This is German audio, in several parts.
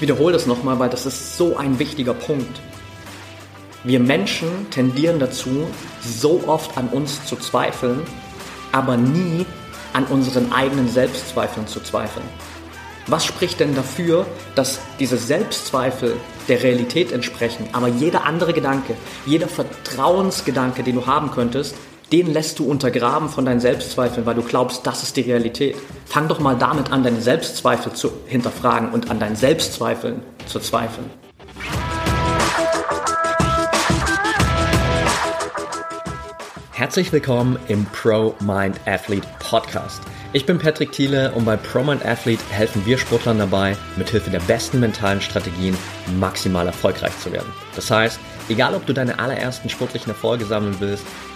Ich wiederhole das nochmal, weil das ist so ein wichtiger Punkt. Wir Menschen tendieren dazu, so oft an uns zu zweifeln, aber nie an unseren eigenen Selbstzweifeln zu zweifeln. Was spricht denn dafür, dass diese Selbstzweifel der Realität entsprechen, aber jeder andere Gedanke, jeder Vertrauensgedanke, den du haben könntest, den lässt du untergraben von deinen Selbstzweifeln, weil du glaubst, das ist die Realität. Fang doch mal damit an, deine Selbstzweifel zu hinterfragen und an deinen Selbstzweifeln zu zweifeln. Herzlich willkommen im Pro Mind Athlete Podcast. Ich bin Patrick Thiele und bei ProMind Athlete helfen wir Sportlern dabei, mithilfe der besten mentalen Strategien maximal erfolgreich zu werden. Das heißt, egal ob du deine allerersten sportlichen Erfolge sammeln willst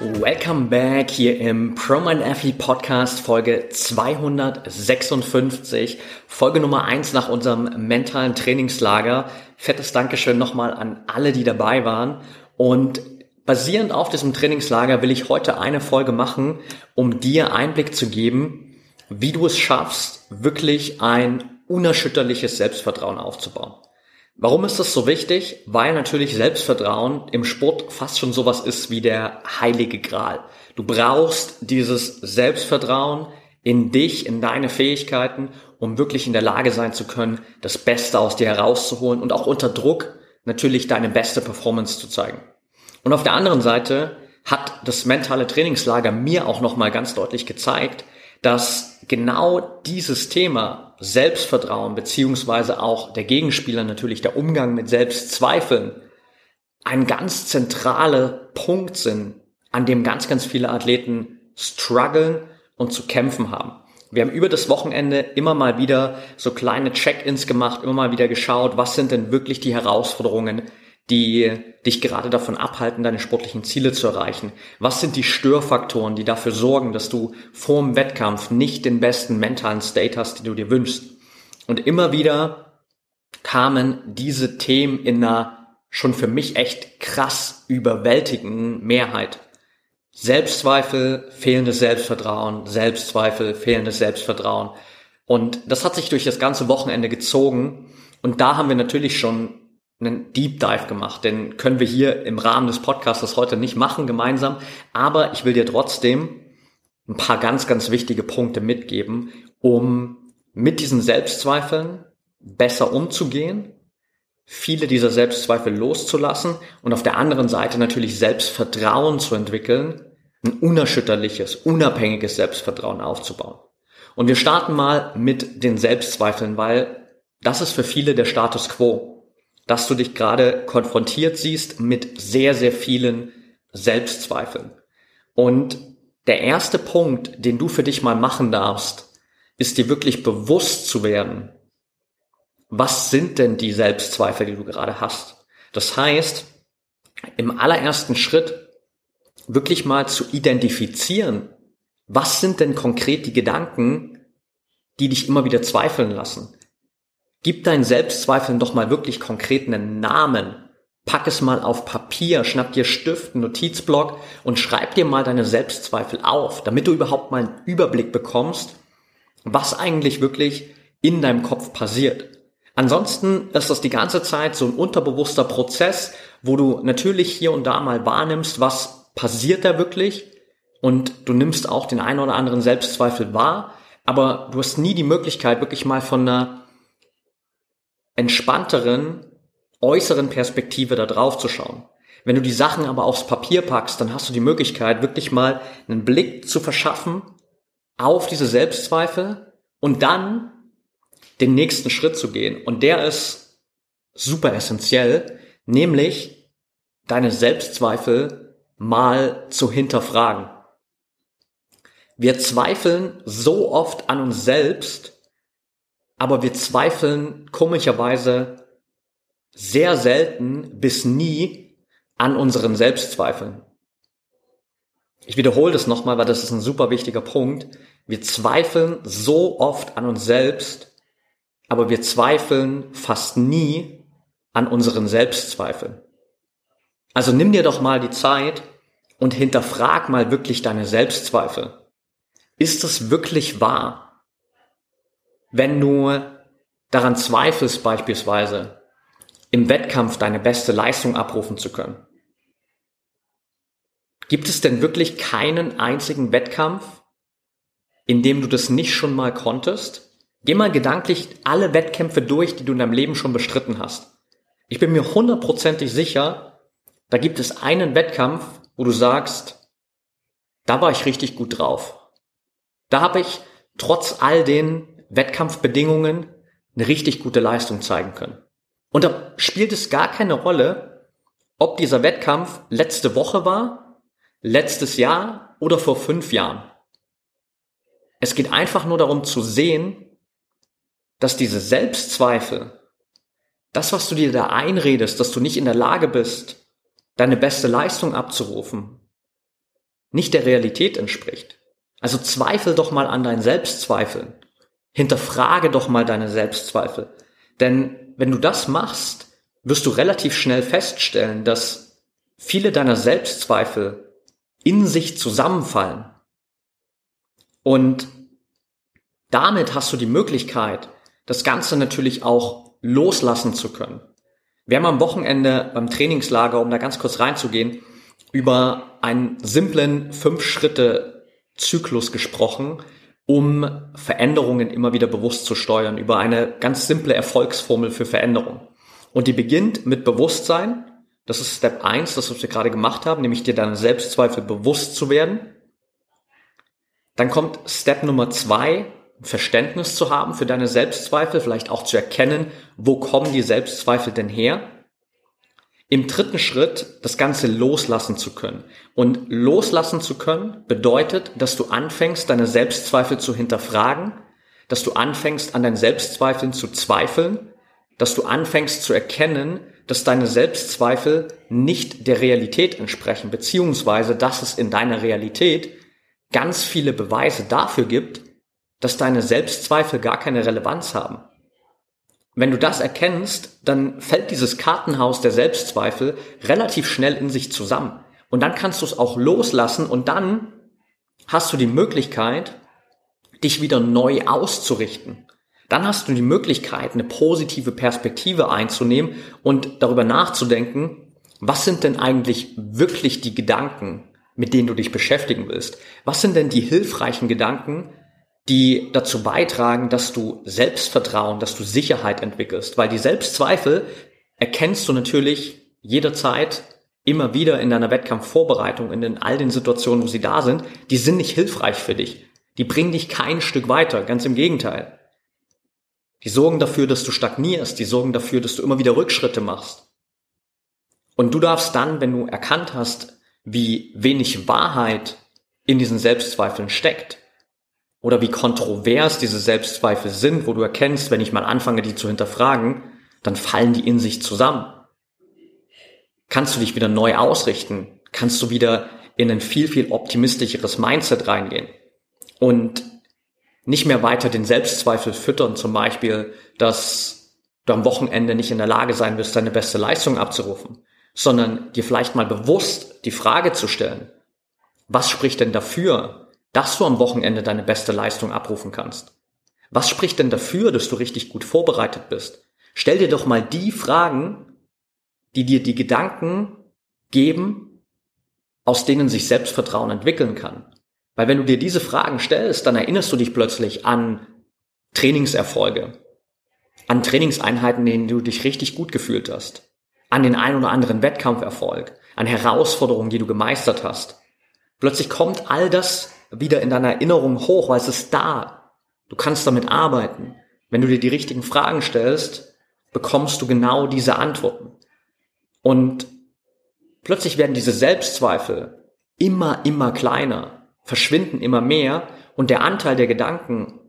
Welcome back hier im ProMind Athlete Podcast Folge 256, Folge Nummer 1 nach unserem mentalen Trainingslager. Fettes Dankeschön nochmal an alle, die dabei waren. Und basierend auf diesem Trainingslager will ich heute eine Folge machen, um dir Einblick zu geben, wie du es schaffst, wirklich ein unerschütterliches Selbstvertrauen aufzubauen. Warum ist das so wichtig? Weil natürlich Selbstvertrauen im Sport fast schon sowas ist wie der heilige Gral. Du brauchst dieses Selbstvertrauen in dich, in deine Fähigkeiten, um wirklich in der Lage sein zu können, das Beste aus dir herauszuholen und auch unter Druck natürlich deine beste Performance zu zeigen. Und auf der anderen Seite hat das mentale Trainingslager mir auch nochmal ganz deutlich gezeigt, dass genau dieses Thema Selbstvertrauen beziehungsweise auch der Gegenspieler natürlich der Umgang mit Selbstzweifeln ein ganz zentraler Punkt sind, an dem ganz, ganz viele Athleten strugglen und zu kämpfen haben. Wir haben über das Wochenende immer mal wieder so kleine Check-ins gemacht, immer mal wieder geschaut, was sind denn wirklich die Herausforderungen, die dich gerade davon abhalten, deine sportlichen Ziele zu erreichen? Was sind die Störfaktoren, die dafür sorgen, dass du vor dem Wettkampf nicht den besten mentalen State hast, den du dir wünschst? Und immer wieder kamen diese Themen in einer schon für mich echt krass überwältigenden Mehrheit. Selbstzweifel, fehlendes Selbstvertrauen, Selbstzweifel, fehlendes Selbstvertrauen. Und das hat sich durch das ganze Wochenende gezogen. Und da haben wir natürlich schon einen Deep Dive gemacht. Den können wir hier im Rahmen des Podcasts heute nicht machen gemeinsam. Aber ich will dir trotzdem ein paar ganz, ganz wichtige Punkte mitgeben, um mit diesen Selbstzweifeln besser umzugehen, viele dieser Selbstzweifel loszulassen und auf der anderen Seite natürlich Selbstvertrauen zu entwickeln, ein unerschütterliches, unabhängiges Selbstvertrauen aufzubauen. Und wir starten mal mit den Selbstzweifeln, weil das ist für viele der Status quo dass du dich gerade konfrontiert siehst mit sehr, sehr vielen Selbstzweifeln. Und der erste Punkt, den du für dich mal machen darfst, ist dir wirklich bewusst zu werden, was sind denn die Selbstzweifel, die du gerade hast. Das heißt, im allerersten Schritt wirklich mal zu identifizieren, was sind denn konkret die Gedanken, die dich immer wieder zweifeln lassen. Gib deinen Selbstzweifeln doch mal wirklich konkret einen Namen. Pack es mal auf Papier, schnapp dir Stift, Notizblock und schreib dir mal deine Selbstzweifel auf, damit du überhaupt mal einen Überblick bekommst, was eigentlich wirklich in deinem Kopf passiert. Ansonsten ist das die ganze Zeit so ein unterbewusster Prozess, wo du natürlich hier und da mal wahrnimmst, was passiert da wirklich und du nimmst auch den einen oder anderen Selbstzweifel wahr, aber du hast nie die Möglichkeit, wirklich mal von einer entspannteren äußeren Perspektive da drauf zu schauen. Wenn du die Sachen aber aufs Papier packst, dann hast du die Möglichkeit, wirklich mal einen Blick zu verschaffen auf diese Selbstzweifel und dann den nächsten Schritt zu gehen. Und der ist super essentiell, nämlich deine Selbstzweifel mal zu hinterfragen. Wir zweifeln so oft an uns selbst, aber wir zweifeln komischerweise sehr selten bis nie an unseren Selbstzweifeln. Ich wiederhole das nochmal, weil das ist ein super wichtiger Punkt. Wir zweifeln so oft an uns selbst, aber wir zweifeln fast nie an unseren Selbstzweifeln. Also nimm dir doch mal die Zeit und hinterfrag mal wirklich deine Selbstzweifel. Ist es wirklich wahr? Wenn du daran zweifelst beispielsweise, im Wettkampf deine beste Leistung abrufen zu können. Gibt es denn wirklich keinen einzigen Wettkampf, in dem du das nicht schon mal konntest? Geh mal gedanklich alle Wettkämpfe durch, die du in deinem Leben schon bestritten hast. Ich bin mir hundertprozentig sicher, da gibt es einen Wettkampf, wo du sagst, da war ich richtig gut drauf. Da habe ich trotz all den Wettkampfbedingungen eine richtig gute Leistung zeigen können. Und da spielt es gar keine Rolle, ob dieser Wettkampf letzte Woche war, letztes Jahr oder vor fünf Jahren. Es geht einfach nur darum zu sehen, dass diese Selbstzweifel das, was du dir da einredest, dass du nicht in der Lage bist, deine beste Leistung abzurufen, nicht der Realität entspricht. Also zweifel doch mal an deinen Selbstzweifeln. Hinterfrage doch mal deine Selbstzweifel. Denn wenn du das machst, wirst du relativ schnell feststellen, dass viele deiner Selbstzweifel in sich zusammenfallen. Und damit hast du die Möglichkeit, das Ganze natürlich auch loslassen zu können. Wir haben am Wochenende beim Trainingslager, um da ganz kurz reinzugehen, über einen simplen Fünf-Schritte-Zyklus gesprochen, um Veränderungen immer wieder bewusst zu steuern, über eine ganz simple Erfolgsformel für Veränderung. Und die beginnt mit Bewusstsein. Das ist Step 1, das, was wir gerade gemacht haben, nämlich dir deine Selbstzweifel bewusst zu werden. Dann kommt Step Nummer 2, Verständnis zu haben für deine Selbstzweifel, vielleicht auch zu erkennen, wo kommen die Selbstzweifel denn her? Im dritten Schritt das Ganze loslassen zu können. Und loslassen zu können bedeutet, dass du anfängst, deine Selbstzweifel zu hinterfragen, dass du anfängst, an deinen Selbstzweifeln zu zweifeln, dass du anfängst zu erkennen, dass deine Selbstzweifel nicht der Realität entsprechen, beziehungsweise dass es in deiner Realität ganz viele Beweise dafür gibt, dass deine Selbstzweifel gar keine Relevanz haben. Wenn du das erkennst, dann fällt dieses Kartenhaus der Selbstzweifel relativ schnell in sich zusammen. Und dann kannst du es auch loslassen und dann hast du die Möglichkeit, dich wieder neu auszurichten. Dann hast du die Möglichkeit, eine positive Perspektive einzunehmen und darüber nachzudenken, was sind denn eigentlich wirklich die Gedanken, mit denen du dich beschäftigen willst? Was sind denn die hilfreichen Gedanken, die dazu beitragen, dass du Selbstvertrauen, dass du Sicherheit entwickelst, weil die Selbstzweifel erkennst du natürlich jederzeit immer wieder in deiner Wettkampfvorbereitung, in den, all den Situationen, wo sie da sind, die sind nicht hilfreich für dich. Die bringen dich kein Stück weiter, ganz im Gegenteil. Die sorgen dafür, dass du stagnierst, die sorgen dafür, dass du immer wieder Rückschritte machst. Und du darfst dann, wenn du erkannt hast, wie wenig Wahrheit in diesen Selbstzweifeln steckt, oder wie kontrovers diese Selbstzweifel sind, wo du erkennst, wenn ich mal anfange, die zu hinterfragen, dann fallen die in sich zusammen. Kannst du dich wieder neu ausrichten? Kannst du wieder in ein viel, viel optimistischeres Mindset reingehen? Und nicht mehr weiter den Selbstzweifel füttern, zum Beispiel, dass du am Wochenende nicht in der Lage sein wirst, deine beste Leistung abzurufen, sondern dir vielleicht mal bewusst die Frage zu stellen, was spricht denn dafür, dass du am Wochenende deine beste Leistung abrufen kannst. Was spricht denn dafür, dass du richtig gut vorbereitet bist? Stell dir doch mal die Fragen, die dir die Gedanken geben, aus denen sich Selbstvertrauen entwickeln kann. Weil wenn du dir diese Fragen stellst, dann erinnerst du dich plötzlich an Trainingserfolge, an Trainingseinheiten, in denen du dich richtig gut gefühlt hast, an den ein oder anderen Wettkampferfolg, an Herausforderungen, die du gemeistert hast. Plötzlich kommt all das wieder in deiner Erinnerung hoch, weil es ist da. Du kannst damit arbeiten. Wenn du dir die richtigen Fragen stellst, bekommst du genau diese Antworten. Und plötzlich werden diese Selbstzweifel immer, immer kleiner, verschwinden immer mehr und der Anteil der Gedanken,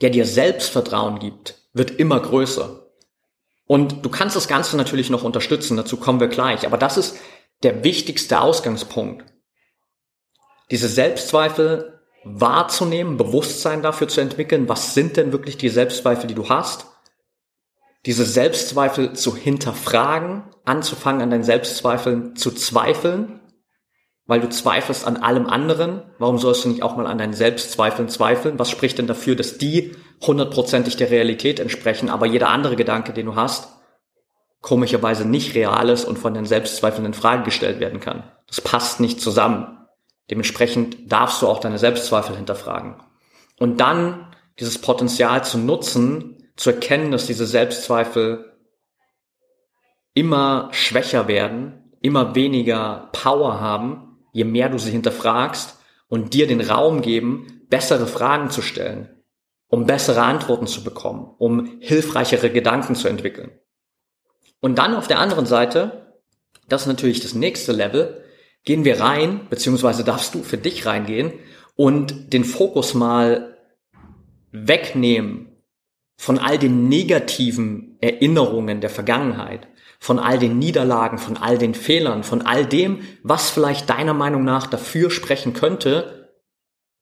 der dir Selbstvertrauen gibt, wird immer größer. Und du kannst das Ganze natürlich noch unterstützen, dazu kommen wir gleich, aber das ist der wichtigste Ausgangspunkt. Diese Selbstzweifel wahrzunehmen, Bewusstsein dafür zu entwickeln, was sind denn wirklich die Selbstzweifel, die du hast? Diese Selbstzweifel zu hinterfragen, anzufangen an deinen Selbstzweifeln zu zweifeln, weil du zweifelst an allem anderen. Warum sollst du nicht auch mal an deinen Selbstzweifeln zweifeln? Was spricht denn dafür, dass die hundertprozentig der Realität entsprechen, aber jeder andere Gedanke, den du hast, komischerweise nicht real ist und von deinen Selbstzweifeln in Frage gestellt werden kann? Das passt nicht zusammen. Dementsprechend darfst du auch deine Selbstzweifel hinterfragen. Und dann dieses Potenzial zu nutzen, zu erkennen, dass diese Selbstzweifel immer schwächer werden, immer weniger Power haben, je mehr du sie hinterfragst und dir den Raum geben, bessere Fragen zu stellen, um bessere Antworten zu bekommen, um hilfreichere Gedanken zu entwickeln. Und dann auf der anderen Seite, das ist natürlich das nächste Level, gehen wir rein, beziehungsweise darfst du für dich reingehen und den Fokus mal wegnehmen von all den negativen Erinnerungen der Vergangenheit, von all den Niederlagen, von all den Fehlern, von all dem, was vielleicht deiner Meinung nach dafür sprechen könnte,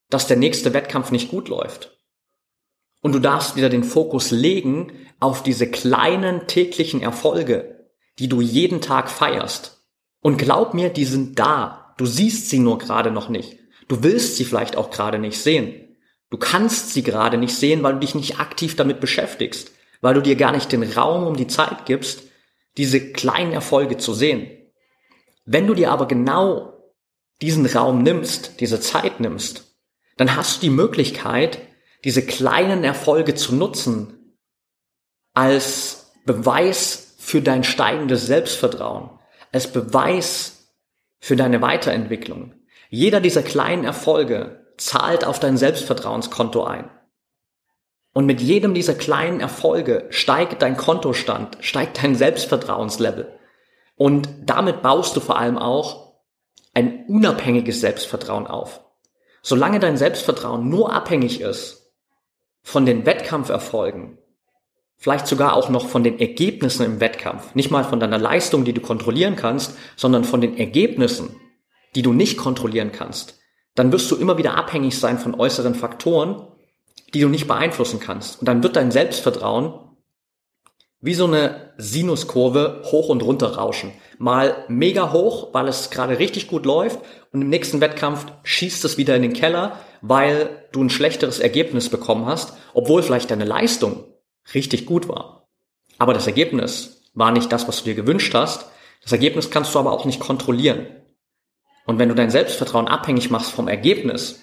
dass der nächste Wettkampf nicht gut läuft. Und du darfst wieder den Fokus legen auf diese kleinen täglichen Erfolge, die du jeden Tag feierst. Und glaub mir, die sind da. Du siehst sie nur gerade noch nicht. Du willst sie vielleicht auch gerade nicht sehen. Du kannst sie gerade nicht sehen, weil du dich nicht aktiv damit beschäftigst, weil du dir gar nicht den Raum um die Zeit gibst, diese kleinen Erfolge zu sehen. Wenn du dir aber genau diesen Raum nimmst, diese Zeit nimmst, dann hast du die Möglichkeit, diese kleinen Erfolge zu nutzen als Beweis für dein steigendes Selbstvertrauen, als Beweis für deine Weiterentwicklung. Jeder dieser kleinen Erfolge zahlt auf dein Selbstvertrauenskonto ein. Und mit jedem dieser kleinen Erfolge steigt dein Kontostand, steigt dein Selbstvertrauenslevel. Und damit baust du vor allem auch ein unabhängiges Selbstvertrauen auf. Solange dein Selbstvertrauen nur abhängig ist von den Wettkampferfolgen, vielleicht sogar auch noch von den Ergebnissen im Wettkampf, nicht mal von deiner Leistung, die du kontrollieren kannst, sondern von den Ergebnissen, die du nicht kontrollieren kannst, dann wirst du immer wieder abhängig sein von äußeren Faktoren, die du nicht beeinflussen kannst. Und dann wird dein Selbstvertrauen wie so eine Sinuskurve hoch und runter rauschen. Mal mega hoch, weil es gerade richtig gut läuft und im nächsten Wettkampf schießt es wieder in den Keller, weil du ein schlechteres Ergebnis bekommen hast, obwohl vielleicht deine Leistung richtig gut war. Aber das Ergebnis war nicht das, was du dir gewünscht hast. Das Ergebnis kannst du aber auch nicht kontrollieren. Und wenn du dein Selbstvertrauen abhängig machst vom Ergebnis,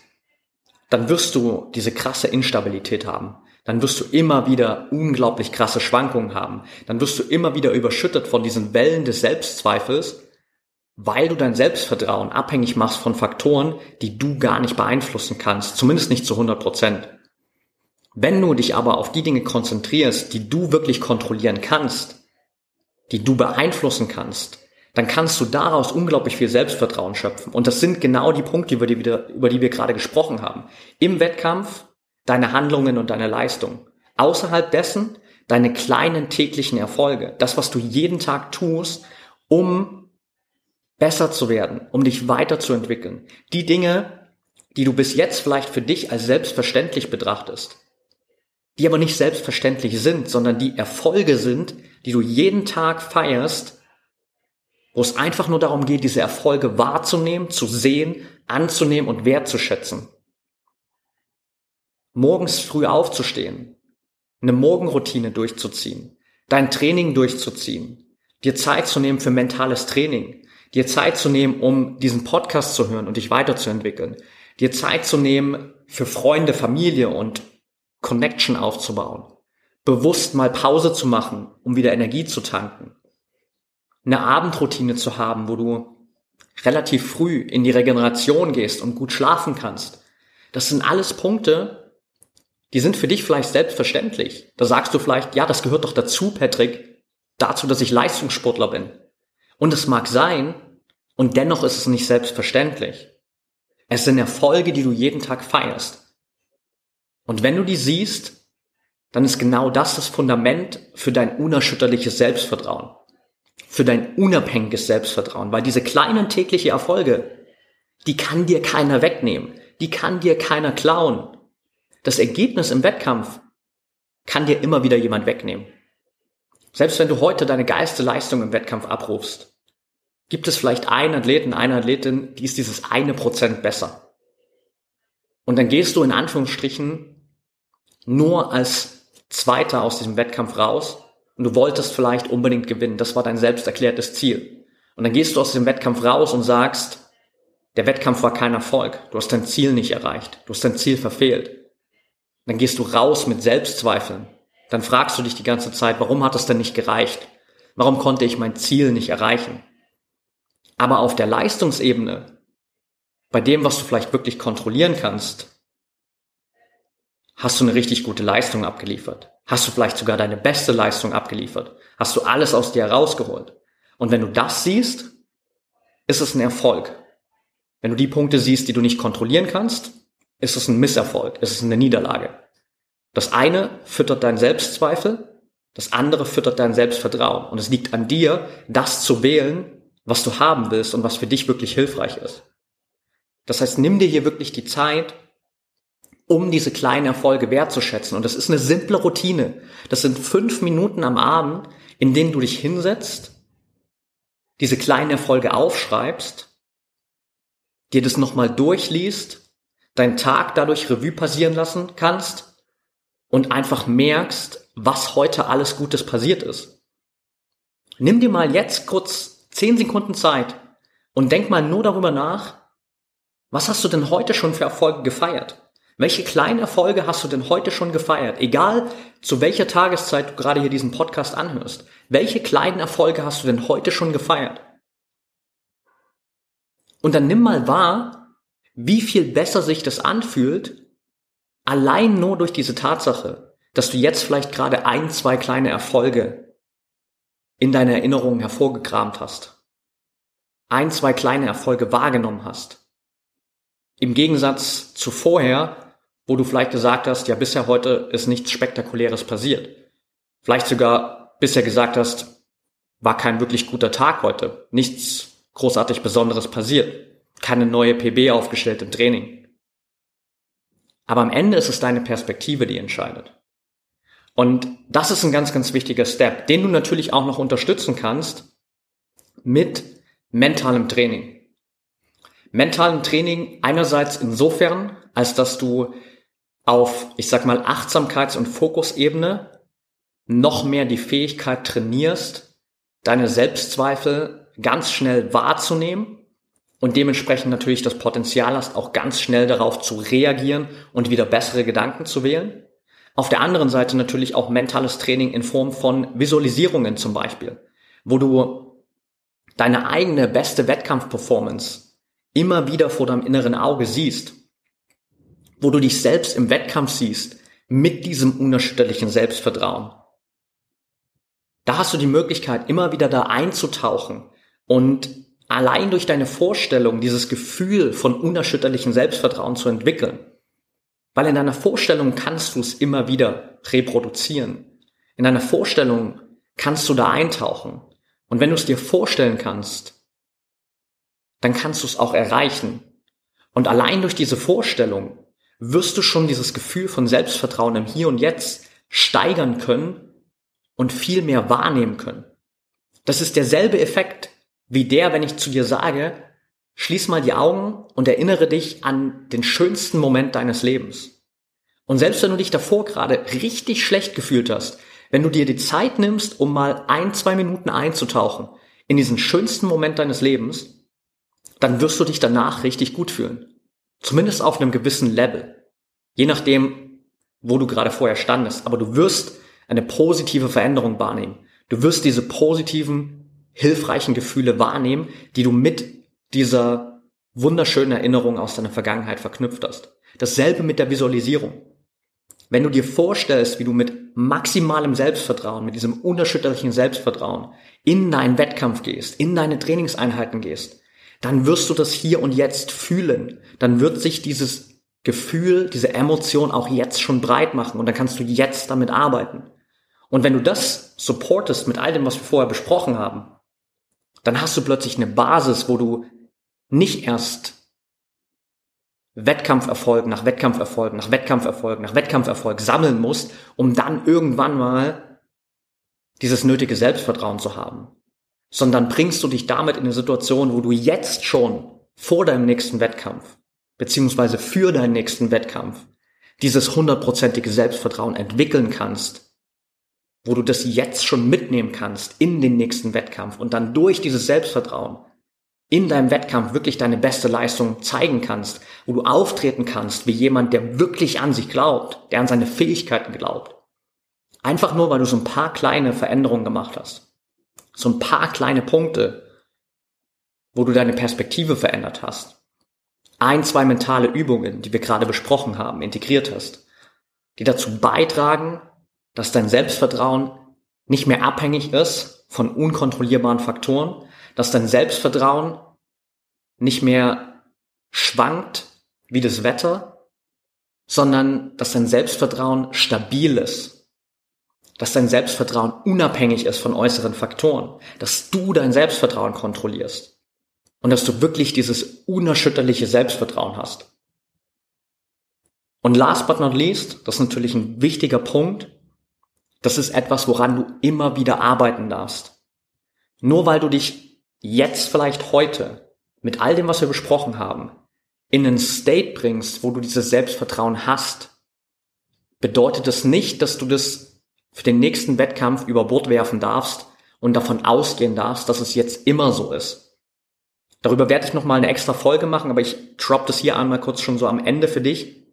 dann wirst du diese krasse Instabilität haben. Dann wirst du immer wieder unglaublich krasse Schwankungen haben. Dann wirst du immer wieder überschüttet von diesen Wellen des Selbstzweifels, weil du dein Selbstvertrauen abhängig machst von Faktoren, die du gar nicht beeinflussen kannst, zumindest nicht zu 100 Prozent. Wenn du dich aber auf die Dinge konzentrierst, die du wirklich kontrollieren kannst, die du beeinflussen kannst, dann kannst du daraus unglaublich viel Selbstvertrauen schöpfen. Und das sind genau die Punkte, über die, wir, über die wir gerade gesprochen haben. Im Wettkampf deine Handlungen und deine Leistung. Außerhalb dessen deine kleinen täglichen Erfolge. Das, was du jeden Tag tust, um besser zu werden, um dich weiterzuentwickeln. Die Dinge, die du bis jetzt vielleicht für dich als selbstverständlich betrachtest die aber nicht selbstverständlich sind, sondern die Erfolge sind, die du jeden Tag feierst, wo es einfach nur darum geht, diese Erfolge wahrzunehmen, zu sehen, anzunehmen und wertzuschätzen. Morgens früh aufzustehen, eine Morgenroutine durchzuziehen, dein Training durchzuziehen, dir Zeit zu nehmen für mentales Training, dir Zeit zu nehmen, um diesen Podcast zu hören und dich weiterzuentwickeln, dir Zeit zu nehmen für Freunde, Familie und Connection aufzubauen, bewusst mal Pause zu machen, um wieder Energie zu tanken, eine Abendroutine zu haben, wo du relativ früh in die Regeneration gehst und gut schlafen kannst. Das sind alles Punkte, die sind für dich vielleicht selbstverständlich. Da sagst du vielleicht, ja, das gehört doch dazu, Patrick, dazu, dass ich Leistungssportler bin. Und es mag sein, und dennoch ist es nicht selbstverständlich. Es sind Erfolge, die du jeden Tag feierst. Und wenn du die siehst, dann ist genau das das Fundament für dein unerschütterliches Selbstvertrauen, für dein unabhängiges Selbstvertrauen, weil diese kleinen täglichen Erfolge, die kann dir keiner wegnehmen, die kann dir keiner klauen. Das Ergebnis im Wettkampf kann dir immer wieder jemand wegnehmen. Selbst wenn du heute deine geiste Leistung im Wettkampf abrufst, gibt es vielleicht einen Athleten, eine Athletin, die ist dieses eine Prozent besser. Und dann gehst du in Anführungsstrichen nur als Zweiter aus diesem Wettkampf raus und du wolltest vielleicht unbedingt gewinnen. Das war dein selbst erklärtes Ziel. Und dann gehst du aus dem Wettkampf raus und sagst, der Wettkampf war kein Erfolg. Du hast dein Ziel nicht erreicht. Du hast dein Ziel verfehlt. Dann gehst du raus mit Selbstzweifeln. Dann fragst du dich die ganze Zeit, warum hat es denn nicht gereicht? Warum konnte ich mein Ziel nicht erreichen? Aber auf der Leistungsebene, bei dem, was du vielleicht wirklich kontrollieren kannst, hast du eine richtig gute Leistung abgeliefert. Hast du vielleicht sogar deine beste Leistung abgeliefert. Hast du alles aus dir herausgeholt. Und wenn du das siehst, ist es ein Erfolg. Wenn du die Punkte siehst, die du nicht kontrollieren kannst, ist es ein Misserfolg, ist es eine Niederlage. Das eine füttert deinen Selbstzweifel, das andere füttert dein Selbstvertrauen. Und es liegt an dir, das zu wählen, was du haben willst und was für dich wirklich hilfreich ist. Das heißt, nimm dir hier wirklich die Zeit, um diese kleinen Erfolge wertzuschätzen. Und das ist eine simple Routine. Das sind fünf Minuten am Abend, in denen du dich hinsetzt, diese kleinen Erfolge aufschreibst, dir das nochmal durchliest, deinen Tag dadurch Revue passieren lassen kannst und einfach merkst, was heute alles Gutes passiert ist. Nimm dir mal jetzt kurz Zehn Sekunden Zeit und denk mal nur darüber nach, was hast du denn heute schon für Erfolge gefeiert? Welche kleinen Erfolge hast du denn heute schon gefeiert? Egal zu welcher Tageszeit du gerade hier diesen Podcast anhörst. Welche kleinen Erfolge hast du denn heute schon gefeiert? Und dann nimm mal wahr, wie viel besser sich das anfühlt, allein nur durch diese Tatsache, dass du jetzt vielleicht gerade ein, zwei kleine Erfolge in deine Erinnerungen hervorgekramt hast. Ein, zwei kleine Erfolge wahrgenommen hast. Im Gegensatz zu vorher, wo du vielleicht gesagt hast, ja, bisher heute ist nichts Spektakuläres passiert. Vielleicht sogar bisher gesagt hast, war kein wirklich guter Tag heute. Nichts großartig Besonderes passiert. Keine neue PB aufgestellt im Training. Aber am Ende ist es deine Perspektive, die entscheidet. Und das ist ein ganz, ganz wichtiger Step, den du natürlich auch noch unterstützen kannst mit mentalem Training. Mentalem Training einerseits insofern, als dass du auf, ich sag mal, Achtsamkeits- und Fokusebene noch mehr die Fähigkeit trainierst, deine Selbstzweifel ganz schnell wahrzunehmen und dementsprechend natürlich das Potenzial hast, auch ganz schnell darauf zu reagieren und wieder bessere Gedanken zu wählen. Auf der anderen Seite natürlich auch mentales Training in Form von Visualisierungen zum Beispiel, wo du deine eigene beste Wettkampfperformance immer wieder vor deinem inneren Auge siehst, wo du dich selbst im Wettkampf siehst mit diesem unerschütterlichen Selbstvertrauen. Da hast du die Möglichkeit, immer wieder da einzutauchen und allein durch deine Vorstellung dieses Gefühl von unerschütterlichem Selbstvertrauen zu entwickeln. Weil in deiner Vorstellung kannst du es immer wieder reproduzieren. In deiner Vorstellung kannst du da eintauchen. Und wenn du es dir vorstellen kannst, dann kannst du es auch erreichen. Und allein durch diese Vorstellung wirst du schon dieses Gefühl von Selbstvertrauen im Hier und Jetzt steigern können und viel mehr wahrnehmen können. Das ist derselbe Effekt wie der, wenn ich zu dir sage, Schließ mal die Augen und erinnere dich an den schönsten Moment deines Lebens. Und selbst wenn du dich davor gerade richtig schlecht gefühlt hast, wenn du dir die Zeit nimmst, um mal ein, zwei Minuten einzutauchen in diesen schönsten Moment deines Lebens, dann wirst du dich danach richtig gut fühlen. Zumindest auf einem gewissen Level. Je nachdem, wo du gerade vorher standest. Aber du wirst eine positive Veränderung wahrnehmen. Du wirst diese positiven, hilfreichen Gefühle wahrnehmen, die du mit dieser wunderschönen Erinnerung aus deiner Vergangenheit verknüpft hast. Dasselbe mit der Visualisierung. Wenn du dir vorstellst, wie du mit maximalem Selbstvertrauen, mit diesem unerschütterlichen Selbstvertrauen in deinen Wettkampf gehst, in deine Trainingseinheiten gehst, dann wirst du das hier und jetzt fühlen. Dann wird sich dieses Gefühl, diese Emotion auch jetzt schon breit machen und dann kannst du jetzt damit arbeiten. Und wenn du das supportest mit all dem, was wir vorher besprochen haben, dann hast du plötzlich eine Basis, wo du nicht erst Wettkampferfolg nach Wettkampferfolg nach Wettkampferfolg nach Wettkampferfolg sammeln musst, um dann irgendwann mal dieses nötige Selbstvertrauen zu haben. Sondern bringst du dich damit in eine Situation, wo du jetzt schon vor deinem nächsten Wettkampf, beziehungsweise für deinen nächsten Wettkampf, dieses hundertprozentige Selbstvertrauen entwickeln kannst, wo du das jetzt schon mitnehmen kannst in den nächsten Wettkampf und dann durch dieses Selbstvertrauen in deinem Wettkampf wirklich deine beste Leistung zeigen kannst, wo du auftreten kannst wie jemand, der wirklich an sich glaubt, der an seine Fähigkeiten glaubt. Einfach nur, weil du so ein paar kleine Veränderungen gemacht hast. So ein paar kleine Punkte, wo du deine Perspektive verändert hast. Ein, zwei mentale Übungen, die wir gerade besprochen haben, integriert hast, die dazu beitragen, dass dein Selbstvertrauen nicht mehr abhängig ist von unkontrollierbaren Faktoren, dass dein Selbstvertrauen nicht mehr schwankt wie das Wetter, sondern dass dein Selbstvertrauen stabil ist. Dass dein Selbstvertrauen unabhängig ist von äußeren Faktoren. Dass du dein Selbstvertrauen kontrollierst. Und dass du wirklich dieses unerschütterliche Selbstvertrauen hast. Und last but not least, das ist natürlich ein wichtiger Punkt, das ist etwas, woran du immer wieder arbeiten darfst. Nur weil du dich jetzt vielleicht heute mit all dem, was wir besprochen haben, in einen State bringst, wo du dieses Selbstvertrauen hast, bedeutet das nicht, dass du das für den nächsten Wettkampf über Bord werfen darfst und davon ausgehen darfst, dass es jetzt immer so ist. Darüber werde ich nochmal eine extra Folge machen, aber ich drop das hier einmal kurz schon so am Ende für dich.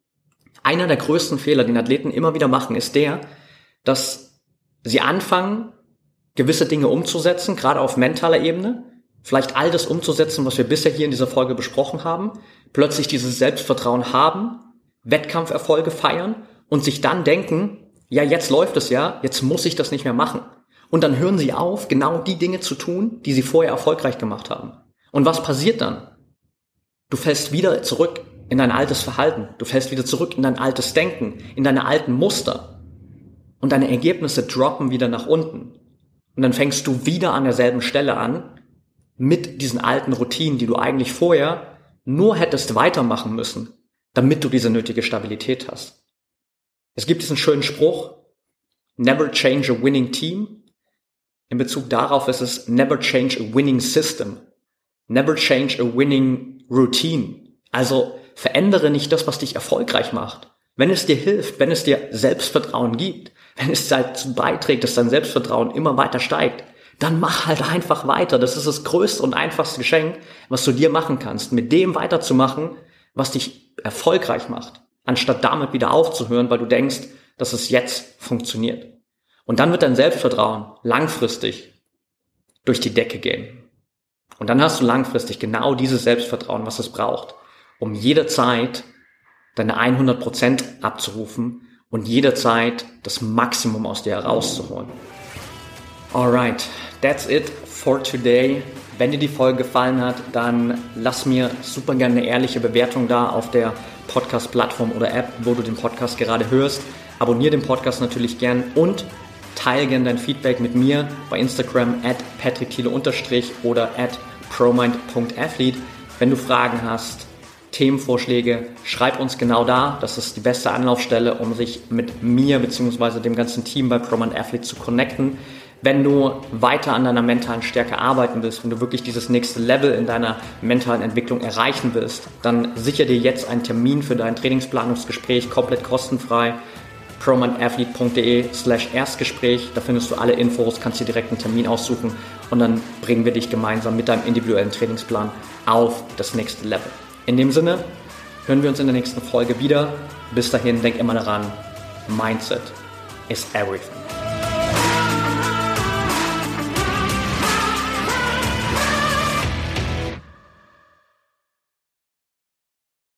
Einer der größten Fehler, den Athleten immer wieder machen, ist der, dass sie anfangen, gewisse Dinge umzusetzen, gerade auf mentaler Ebene, vielleicht all das umzusetzen, was wir bisher hier in dieser Folge besprochen haben, plötzlich dieses Selbstvertrauen haben, Wettkampferfolge feiern und sich dann denken, ja, jetzt läuft es ja, jetzt muss ich das nicht mehr machen. Und dann hören sie auf, genau die Dinge zu tun, die sie vorher erfolgreich gemacht haben. Und was passiert dann? Du fällst wieder zurück in dein altes Verhalten. Du fällst wieder zurück in dein altes Denken, in deine alten Muster. Und deine Ergebnisse droppen wieder nach unten. Und dann fängst du wieder an derselben Stelle an mit diesen alten Routinen, die du eigentlich vorher nur hättest weitermachen müssen, damit du diese nötige Stabilität hast. Es gibt diesen schönen Spruch, never change a winning team. In Bezug darauf ist es never change a winning system. Never change a winning routine. Also verändere nicht das, was dich erfolgreich macht. Wenn es dir hilft, wenn es dir Selbstvertrauen gibt, wenn es dazu beiträgt, dass dein Selbstvertrauen immer weiter steigt, dann mach halt einfach weiter. Das ist das größte und einfachste Geschenk, was du dir machen kannst, mit dem weiterzumachen, was dich erfolgreich macht, anstatt damit wieder aufzuhören, weil du denkst, dass es jetzt funktioniert. Und dann wird dein Selbstvertrauen langfristig durch die Decke gehen. Und dann hast du langfristig genau dieses Selbstvertrauen, was es braucht, um jederzeit deine 100% abzurufen und jederzeit das Maximum aus dir herauszuholen. Alright, that's it for today. Wenn dir die Folge gefallen hat, dann lass mir super gerne eine ehrliche Bewertung da auf der Podcast-Plattform oder App, wo du den Podcast gerade hörst. Abonniere den Podcast natürlich gern und teile gern dein Feedback mit mir bei Instagram at patrickthiele- oder at promind.athlete. Wenn du Fragen hast, Themenvorschläge, schreib uns genau da. Das ist die beste Anlaufstelle, um sich mit mir bzw. dem ganzen Team bei Promind Athlete zu connecten wenn du weiter an deiner mentalen Stärke arbeiten willst, wenn du wirklich dieses nächste Level in deiner mentalen Entwicklung erreichen willst, dann sicher dir jetzt einen Termin für dein Trainingsplanungsgespräch komplett kostenfrei promanathlete.de slash Erstgespräch. Da findest du alle Infos, kannst dir direkt einen Termin aussuchen und dann bringen wir dich gemeinsam mit deinem individuellen Trainingsplan auf das nächste Level. In dem Sinne hören wir uns in der nächsten Folge wieder. Bis dahin, denk immer daran, Mindset is everything.